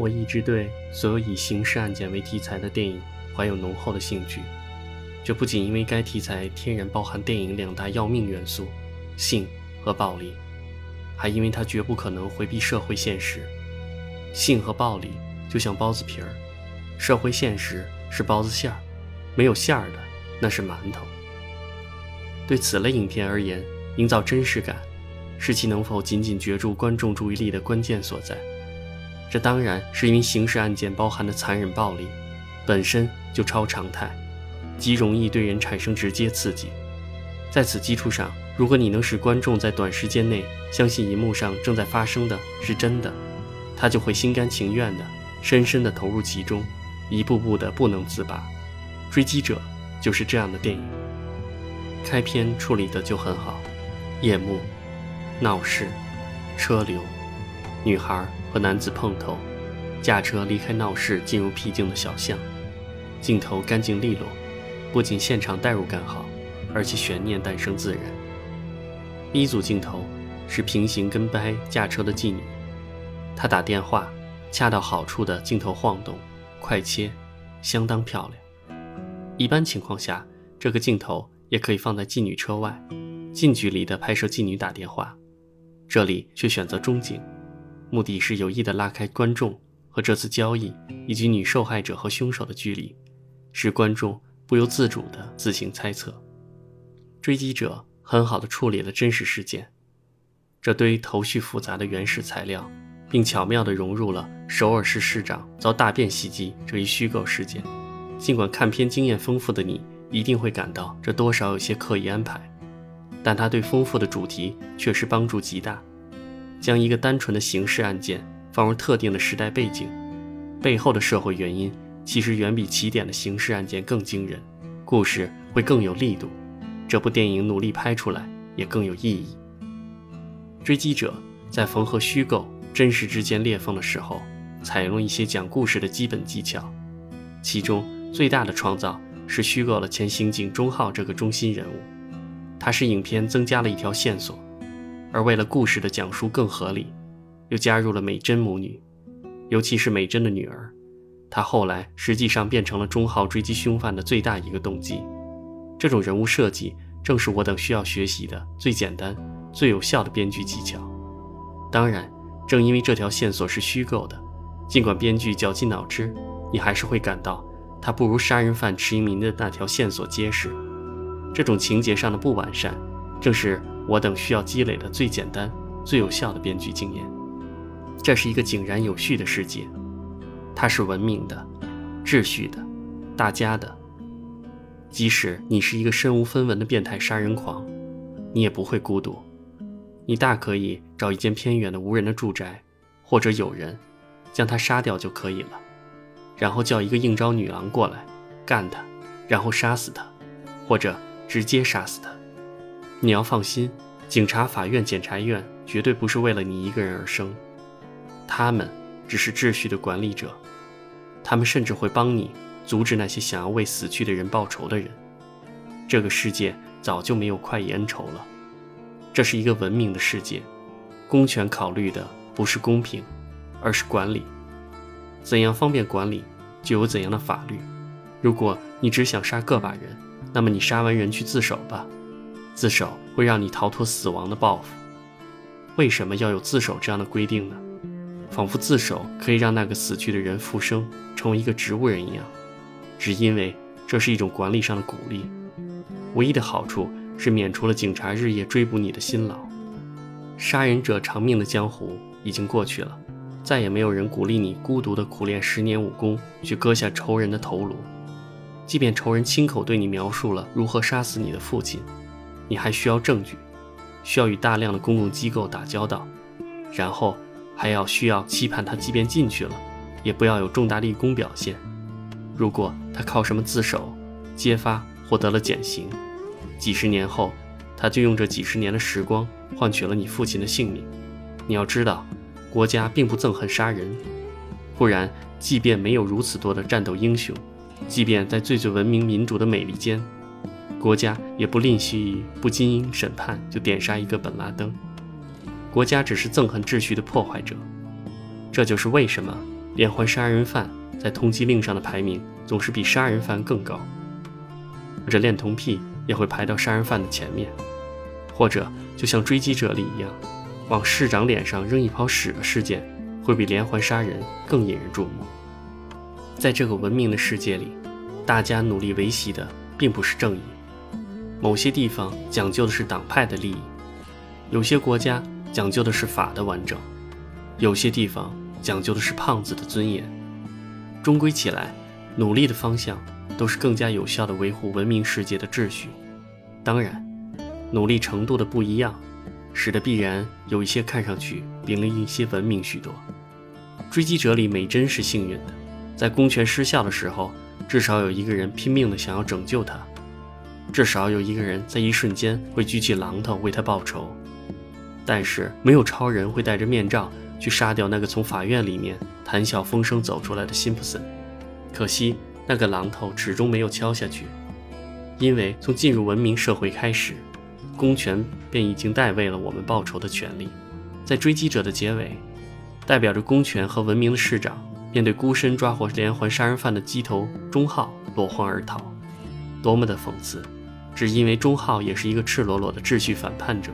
我一直对所有以刑事案件为题材的电影怀有浓厚的兴趣。这不仅因为该题材天然包含电影两大要命元素——性和暴力，还因为它绝不可能回避社会现实。性和暴力就像包子皮儿，社会现实是包子馅儿，没有馅儿的那是馒头。对此类影片而言，营造真实感是其能否紧紧攫住观众注意力的关键所在。这当然是因为刑事案件包含的残忍暴力本身就超常态。极容易对人产生直接刺激，在此基础上，如果你能使观众在短时间内相信银幕上正在发生的是真的，他就会心甘情愿的、深深的投入其中，一步步的不能自拔。《追击者》就是这样的电影。开篇处理的就很好，夜幕、闹市、车流、女孩和男子碰头，驾车离开闹市，进入僻静的小巷，镜头干净利落。不仅现场代入感好，而且悬念诞生自然。一组镜头是平行跟拍驾车的妓女，她打电话，恰到好处的镜头晃动，快切，相当漂亮。一般情况下，这个镜头也可以放在妓女车外，近距离的拍摄妓女打电话，这里却选择中景，目的是有意的拉开观众和这次交易以及女受害者和凶手的距离，使观众。不由自主地自行猜测，追击者很好地处理了真实事件，这堆头绪复杂的原始材料，并巧妙地融入了首尔市市长遭大便袭击这一虚构事件。尽管看片经验丰富的你一定会感到这多少有些刻意安排，但它对丰富的主题确实帮助极大。将一个单纯的刑事案件放入特定的时代背景，背后的社会原因。其实远比起点的刑事案件更惊人，故事会更有力度，这部电影努力拍出来也更有意义。追击者在缝合虚构、真实之间裂缝的时候，采用了一些讲故事的基本技巧，其中最大的创造是虚构了前刑警钟浩这个中心人物，他使影片增加了一条线索，而为了故事的讲述更合理，又加入了美珍母女，尤其是美珍的女儿。她后来实际上变成了钟浩追击凶犯的最大一个动机，这种人物设计正是我等需要学习的最简单、最有效的编剧技巧。当然，正因为这条线索是虚构的，尽管编剧绞尽脑汁，你还是会感到它不如杀人犯池英明的那条线索结实。这种情节上的不完善，正是我等需要积累的最简单、最有效的编剧经验。这是一个井然有序的世界。它是文明的、秩序的、大家的。即使你是一个身无分文的变态杀人狂，你也不会孤独。你大可以找一间偏远的无人的住宅，或者有人，将他杀掉就可以了。然后叫一个应招女郎过来干他，然后杀死他，或者直接杀死他。你要放心，警察、法院、检察院绝对不是为了你一个人而生，他们。只是秩序的管理者，他们甚至会帮你阻止那些想要为死去的人报仇的人。这个世界早就没有快意恩仇了，这是一个文明的世界。公权考虑的不是公平，而是管理。怎样方便管理，就有怎样的法律。如果你只想杀个把人，那么你杀完人去自首吧，自首会让你逃脱死亡的报复。为什么要有自首这样的规定呢？仿佛自首可以让那个死去的人复生，成为一个植物人一样，只因为这是一种管理上的鼓励。唯一的好处是免除了警察日夜追捕你的辛劳。杀人者偿命的江湖已经过去了，再也没有人鼓励你孤独地苦练十年武功去割下仇人的头颅。即便仇人亲口对你描述了如何杀死你的父亲，你还需要证据，需要与大量的公共机构打交道，然后。还要需要期盼他，即便进去了，也不要有重大立功表现。如果他靠什么自首、揭发获得了减刑，几十年后，他就用这几十年的时光换取了你父亲的性命。你要知道，国家并不憎恨杀人，不然，即便没有如此多的战斗英雄，即便在最最文明民主的美利坚，国家也不吝惜不经审判就点杀一个本拉登。国家只是憎恨秩序的破坏者，这就是为什么连环杀人犯在通缉令上的排名总是比杀人犯更高，或者恋童癖也会排到杀人犯的前面，或者就像追击者里一样，往市长脸上扔一泡屎的事件，会比连环杀人更引人注目。在这个文明的世界里，大家努力维系的并不是正义，某些地方讲究的是党派的利益，有些国家讲究的是法的完整，有些地方。讲究的是胖子的尊严。终归起来，努力的方向都是更加有效的维护文明世界的秩序。当然，努力程度的不一样，使得必然有一些看上去比另一些文明许多。追击者里，美珍是幸运的，在公权失效的时候，至少有一个人拼命的想要拯救他，至少有一个人在一瞬间会举起榔头为他报仇。但是，没有超人会戴着面罩。去杀掉那个从法院里面谈笑风生走出来的辛普森，可惜那个榔头始终没有敲下去，因为从进入文明社会开始，公权便已经代位了我们报仇的权利。在追击者的结尾，代表着公权和文明的市长面对孤身抓获连环杀人犯的鸡头钟浩落荒而逃，多么的讽刺！只因为钟浩也是一个赤裸裸的秩序反叛者，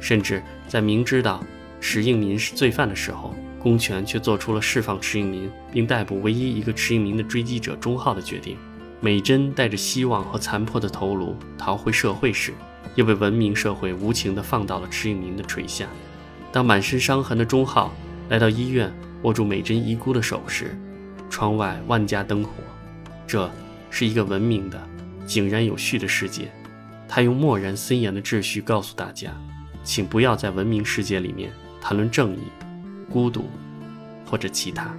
甚至在明知道。池应民是罪犯的时候，公权却做出了释放池应民并逮捕唯一一个池应民的追击者钟浩的决定。美珍带着希望和残破的头颅逃回社会时，又被文明社会无情地放到了池应民的垂下。当满身伤痕的钟浩来到医院，握住美珍遗孤的手时，窗外万家灯火。这是一个文明的、井然有序的世界。他用漠然森严的秩序告诉大家：请不要在文明世界里面。谈论正义、孤独，或者其他。